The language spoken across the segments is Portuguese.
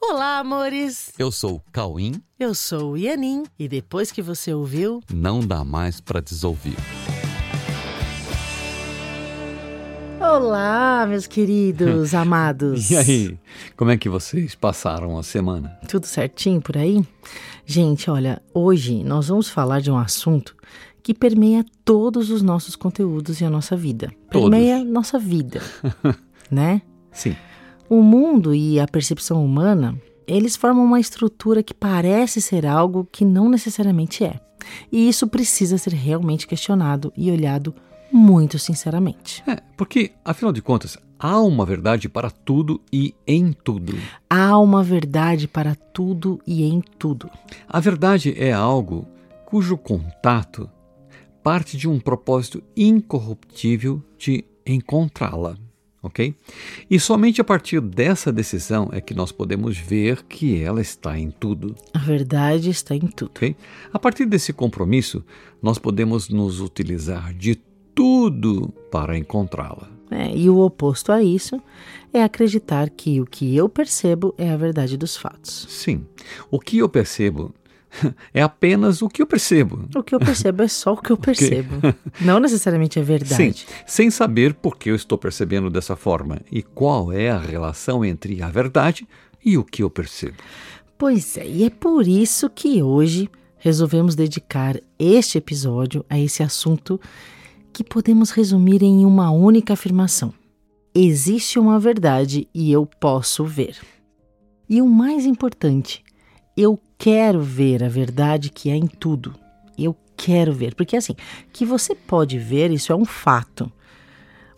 Olá, amores! Eu sou o Cauim. Eu sou o Ianin e depois que você ouviu, não dá mais para desouvir. Olá, meus queridos amados. E aí, como é que vocês passaram a semana? Tudo certinho por aí? Gente, olha, hoje nós vamos falar de um assunto que permeia todos os nossos conteúdos e a nossa vida. Todos. Permeia nossa vida, né? Sim. O mundo e a percepção humana, eles formam uma estrutura que parece ser algo que não necessariamente é. E isso precisa ser realmente questionado e olhado muito sinceramente. É, porque, afinal de contas, há uma verdade para tudo e em tudo. Há uma verdade para tudo e em tudo. A verdade é algo cujo contato parte de um propósito incorruptível de encontrá-la ok? E somente a partir dessa decisão é que nós podemos ver que ela está em tudo. A verdade está em tudo. Okay? A partir desse compromisso, nós podemos nos utilizar de tudo para encontrá-la. É, e o oposto a isso é acreditar que o que eu percebo é a verdade dos fatos. Sim. O que eu percebo é apenas o que eu percebo. O que eu percebo é só o que eu percebo. Okay. Não necessariamente é verdade. Sim, sem saber por que eu estou percebendo dessa forma e qual é a relação entre a verdade e o que eu percebo. Pois é, e é por isso que hoje resolvemos dedicar este episódio a esse assunto que podemos resumir em uma única afirmação: existe uma verdade e eu posso ver. E o mais importante, eu quero ver a verdade que é em tudo. Eu quero ver. Porque assim, que você pode ver, isso é um fato.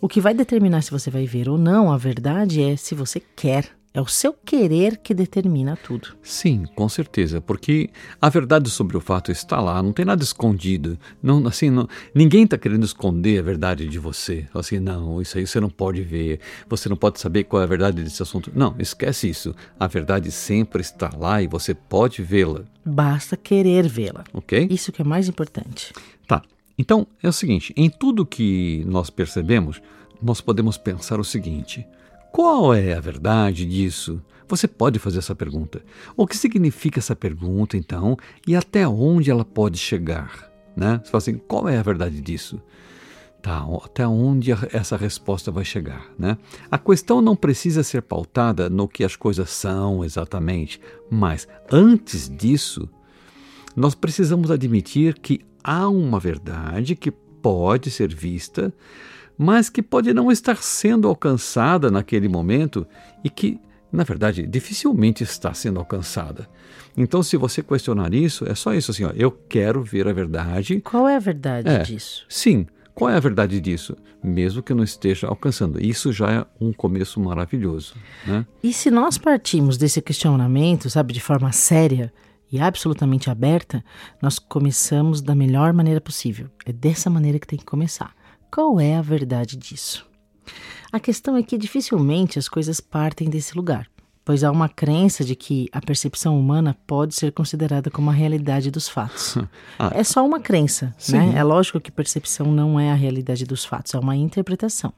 O que vai determinar se você vai ver ou não a verdade é se você quer. É o seu querer que determina tudo. Sim, com certeza, porque a verdade sobre o fato está lá, não tem nada escondido. Não, assim, não, ninguém está querendo esconder a verdade de você. Assim, não, isso aí você não pode ver, você não pode saber qual é a verdade desse assunto. Não, esquece isso. A verdade sempre está lá e você pode vê-la. Basta querer vê-la. Ok? Isso que é mais importante. Tá. Então, é o seguinte: em tudo que nós percebemos, nós podemos pensar o seguinte. Qual é a verdade disso? Você pode fazer essa pergunta. O que significa essa pergunta, então, e até onde ela pode chegar? Né? Você fala assim, qual é a verdade disso? Tá, até onde essa resposta vai chegar, né? A questão não precisa ser pautada no que as coisas são exatamente, mas antes disso, nós precisamos admitir que há uma verdade que pode ser vista, mas que pode não estar sendo alcançada naquele momento e que, na verdade, dificilmente está sendo alcançada. Então, se você questionar isso, é só isso assim: ó, eu quero ver a verdade. Qual é a verdade é, disso? Sim, qual é a verdade disso? Mesmo que não esteja alcançando. Isso já é um começo maravilhoso. Né? E se nós partimos desse questionamento, sabe, de forma séria e absolutamente aberta, nós começamos da melhor maneira possível. É dessa maneira que tem que começar. Qual é a verdade disso? A questão é que dificilmente as coisas partem desse lugar, pois há uma crença de que a percepção humana pode ser considerada como a realidade dos fatos. ah, é só uma crença, sim. né? É lógico que percepção não é a realidade dos fatos, é uma interpretação.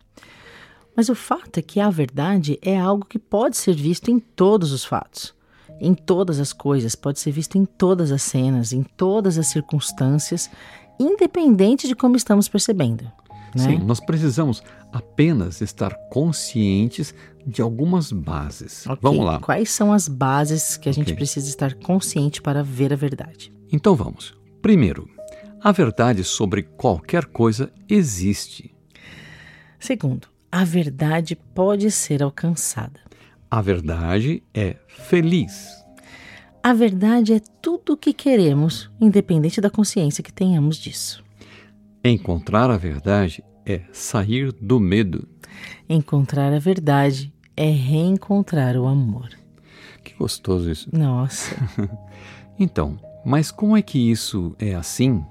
Mas o fato é que a verdade é algo que pode ser visto em todos os fatos, em todas as coisas, pode ser visto em todas as cenas, em todas as circunstâncias, independente de como estamos percebendo. Né? Sim, nós precisamos apenas estar conscientes de algumas bases. Okay. Vamos lá. Quais são as bases que a okay. gente precisa estar consciente para ver a verdade? Então vamos. Primeiro, a verdade sobre qualquer coisa existe. Segundo, a verdade pode ser alcançada. A verdade é feliz. A verdade é tudo o que queremos, independente da consciência que tenhamos disso. Encontrar a verdade é sair do medo. Encontrar a verdade é reencontrar o amor. Que gostoso isso. Nossa. então, mas como é que isso é assim,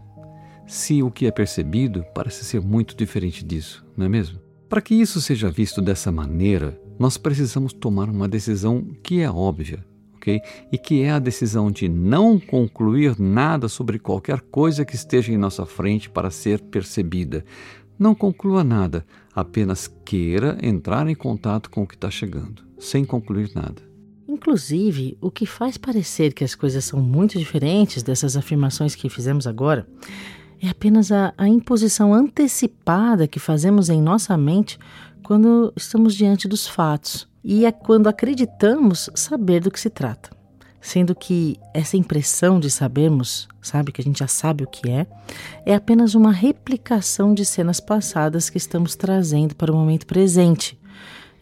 se o que é percebido parece ser muito diferente disso, não é mesmo? Para que isso seja visto dessa maneira, nós precisamos tomar uma decisão que é óbvia ok? E que é a decisão de não concluir nada sobre qualquer coisa que esteja em nossa frente para ser percebida. Não conclua nada, apenas queira entrar em contato com o que está chegando, sem concluir nada. Inclusive, o que faz parecer que as coisas são muito diferentes dessas afirmações que fizemos agora é apenas a, a imposição antecipada que fazemos em nossa mente quando estamos diante dos fatos e é quando acreditamos saber do que se trata. Sendo que essa impressão de sabermos, sabe, que a gente já sabe o que é, é apenas uma replicação de cenas passadas que estamos trazendo para o momento presente.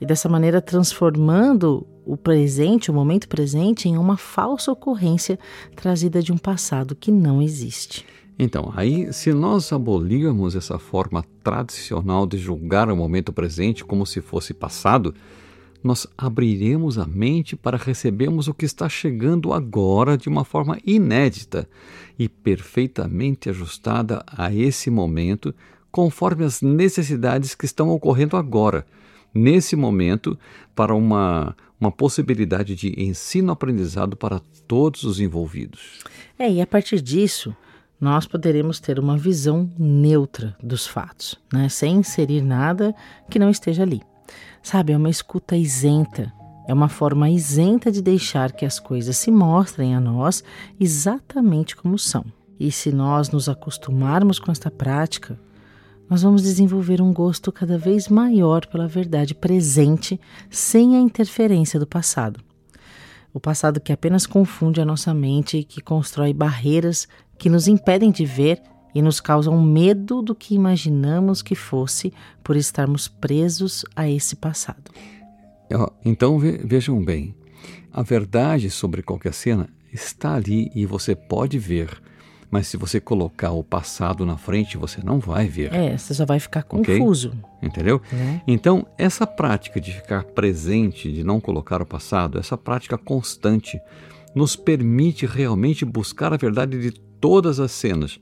E dessa maneira transformando o presente, o momento presente, em uma falsa ocorrência trazida de um passado que não existe. Então, aí, se nós abolirmos essa forma tradicional de julgar o momento presente como se fosse passado, nós abriremos a mente para recebermos o que está chegando agora de uma forma inédita e perfeitamente ajustada a esse momento, conforme as necessidades que estão ocorrendo agora, nesse momento, para uma, uma possibilidade de ensino-aprendizado para todos os envolvidos. É, e a partir disso nós poderemos ter uma visão neutra dos fatos, né? sem inserir nada que não esteja ali. Sabe, é uma escuta isenta, é uma forma isenta de deixar que as coisas se mostrem a nós exatamente como são. E se nós nos acostumarmos com esta prática, nós vamos desenvolver um gosto cada vez maior pela verdade presente, sem a interferência do passado. O passado que apenas confunde a nossa mente e que constrói barreiras que nos impedem de ver e nos causam medo do que imaginamos que fosse por estarmos presos a esse passado. Então vejam bem, a verdade sobre qualquer cena está ali e você pode ver. Mas se você colocar o passado na frente, você não vai ver. É, você só vai ficar confuso. Okay? Entendeu? É. Então, essa prática de ficar presente, de não colocar o passado, essa prática constante, nos permite realmente buscar a verdade de todas as cenas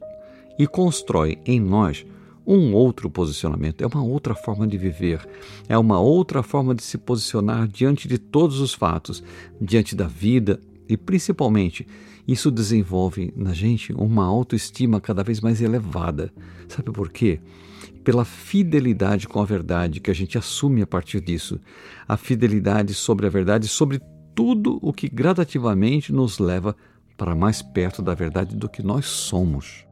e constrói em nós um outro posicionamento, é uma outra forma de viver, é uma outra forma de se posicionar diante de todos os fatos, diante da vida e principalmente isso desenvolve na gente uma autoestima cada vez mais elevada. Sabe por quê? Pela fidelidade com a verdade que a gente assume a partir disso, a fidelidade sobre a verdade, sobre tudo o que gradativamente nos leva para mais perto da verdade do que nós somos.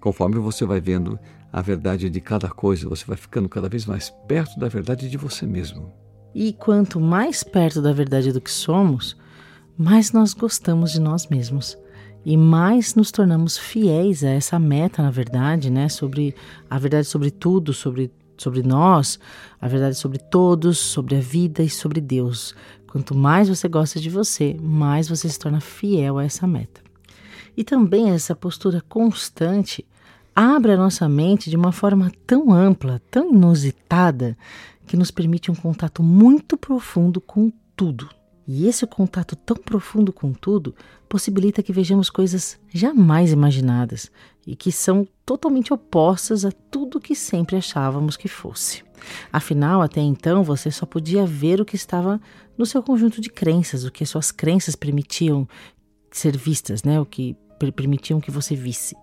Conforme você vai vendo a verdade de cada coisa, você vai ficando cada vez mais perto da verdade de você mesmo. E quanto mais perto da verdade do que somos, mais nós gostamos de nós mesmos e mais nos tornamos fiéis a essa meta, na verdade, né, sobre a verdade sobre tudo, sobre sobre nós, a verdade sobre todos, sobre a vida e sobre Deus. Quanto mais você gosta de você, mais você se torna fiel a essa meta. E também essa postura constante abre a nossa mente de uma forma tão ampla, tão inusitada, que nos permite um contato muito profundo com tudo. E esse contato tão profundo com tudo possibilita que vejamos coisas jamais imaginadas e que são totalmente opostas a tudo que sempre achávamos que fosse. Afinal, até então você só podia ver o que estava no seu conjunto de crenças, o que as suas crenças permitiam ser vistas, né? O que permitiam que você visse.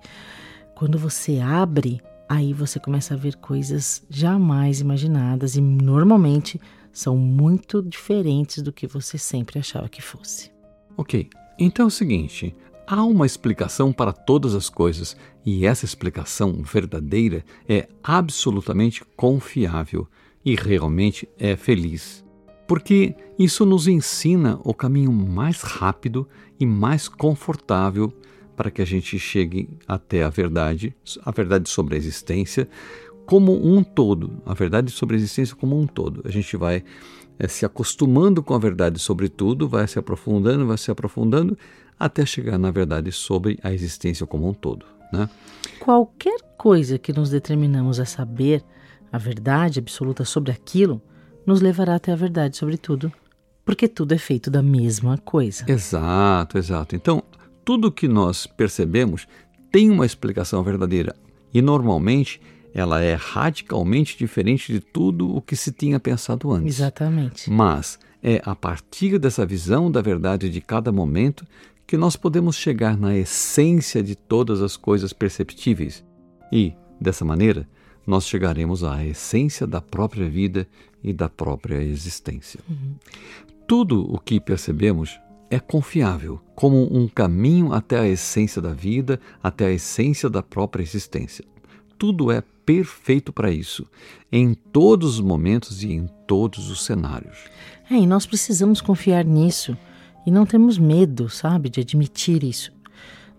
Quando você abre, aí você começa a ver coisas jamais imaginadas e normalmente são muito diferentes do que você sempre achava que fosse. Ok, então é o seguinte: há uma explicação para todas as coisas e essa explicação verdadeira é absolutamente confiável e realmente é feliz. Porque isso nos ensina o caminho mais rápido e mais confortável para que a gente chegue até a verdade, a verdade sobre a existência, como um todo, a verdade sobre a existência como um todo. A gente vai é, se acostumando com a verdade sobre tudo, vai se aprofundando, vai se aprofundando, até chegar na verdade sobre a existência como um todo. Né? Qualquer coisa que nos determinamos a saber, a verdade absoluta sobre aquilo, nos levará até a verdade sobre tudo, porque tudo é feito da mesma coisa. Exato, exato. Então, tudo que nós percebemos tem uma explicação verdadeira e normalmente ela é radicalmente diferente de tudo o que se tinha pensado antes. Exatamente. Mas é a partir dessa visão da verdade de cada momento que nós podemos chegar na essência de todas as coisas perceptíveis. E, dessa maneira, nós chegaremos à essência da própria vida e da própria existência. Uhum. Tudo o que percebemos é confiável, como um caminho até a essência da vida, até a essência da própria existência. Tudo é perfeito para isso, em todos os momentos e em todos os cenários. É, e nós precisamos confiar nisso e não temos medo, sabe, de admitir isso.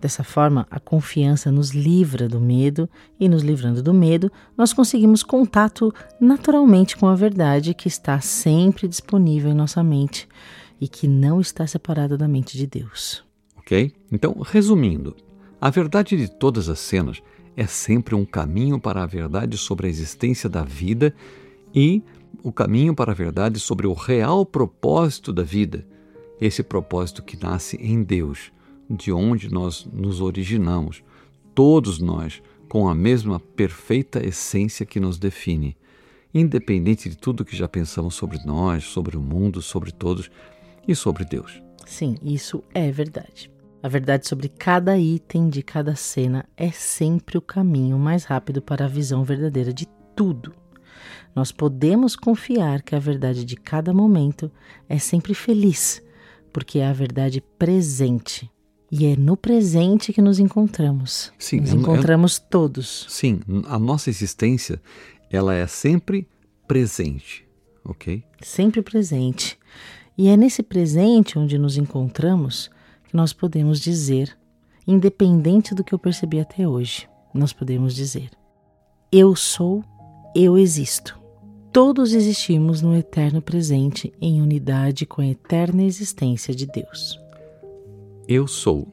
Dessa forma, a confiança nos livra do medo e, nos livrando do medo, nós conseguimos contato naturalmente com a verdade que está sempre disponível em nossa mente e que não está separada da mente de Deus. Ok? Então, resumindo, a verdade de todas as cenas é sempre um caminho para a verdade sobre a existência da vida e o caminho para a verdade sobre o real propósito da vida, esse propósito que nasce em Deus de onde nós nos originamos, todos nós com a mesma perfeita essência que nos define, independente de tudo que já pensamos sobre nós, sobre o mundo, sobre todos e sobre Deus. Sim, isso é verdade. A verdade sobre cada item de cada cena é sempre o caminho mais rápido para a visão verdadeira de tudo. Nós podemos confiar que a verdade de cada momento é sempre feliz, porque é a verdade presente e é no presente que nos encontramos. Sim, nos encontramos todos. Sim, a nossa existência ela é sempre presente, ok? Sempre presente. E é nesse presente onde nos encontramos que nós podemos dizer, independente do que eu percebi até hoje, nós podemos dizer: Eu sou, eu existo. Todos existimos no eterno presente em unidade com a eterna existência de Deus. Eu sou.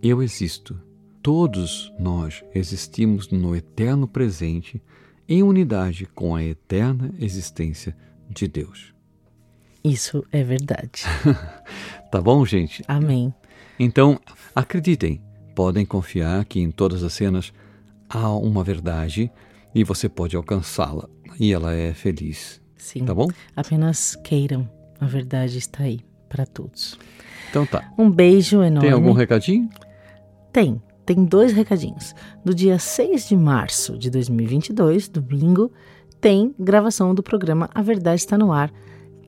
Eu existo. Todos nós existimos no eterno presente em unidade com a eterna existência de Deus. Isso é verdade. tá bom, gente? Amém. Então, acreditem, podem confiar que em todas as cenas há uma verdade e você pode alcançá-la e ela é feliz. Sim. Tá bom? Apenas queiram, a verdade está aí para todos. Então tá. Um beijo enorme. Tem algum recadinho? Tem. Tem dois recadinhos. No dia 6 de março de 2022, domingo, tem gravação do programa A Verdade Está no Ar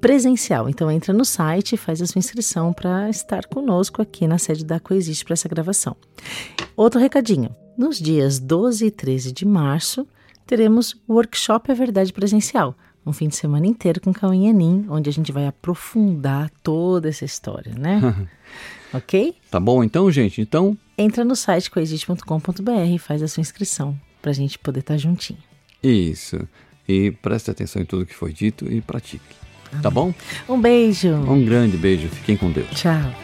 presencial. Então entra no site e faz a sua inscrição para estar conosco aqui na sede da Coexiste para essa gravação. Outro recadinho. Nos dias 12 e 13 de março, teremos o workshop A Verdade presencial um fim de semana inteiro com Cauim Anin, onde a gente vai aprofundar toda essa história, né? ok? Tá bom então, gente? Então. Entra no site coexiste.com.br e faz a sua inscrição para a gente poder estar tá juntinho. Isso. E preste atenção em tudo que foi dito e pratique. Tá bom? Um beijo. Um grande beijo. Fiquem com Deus. Tchau.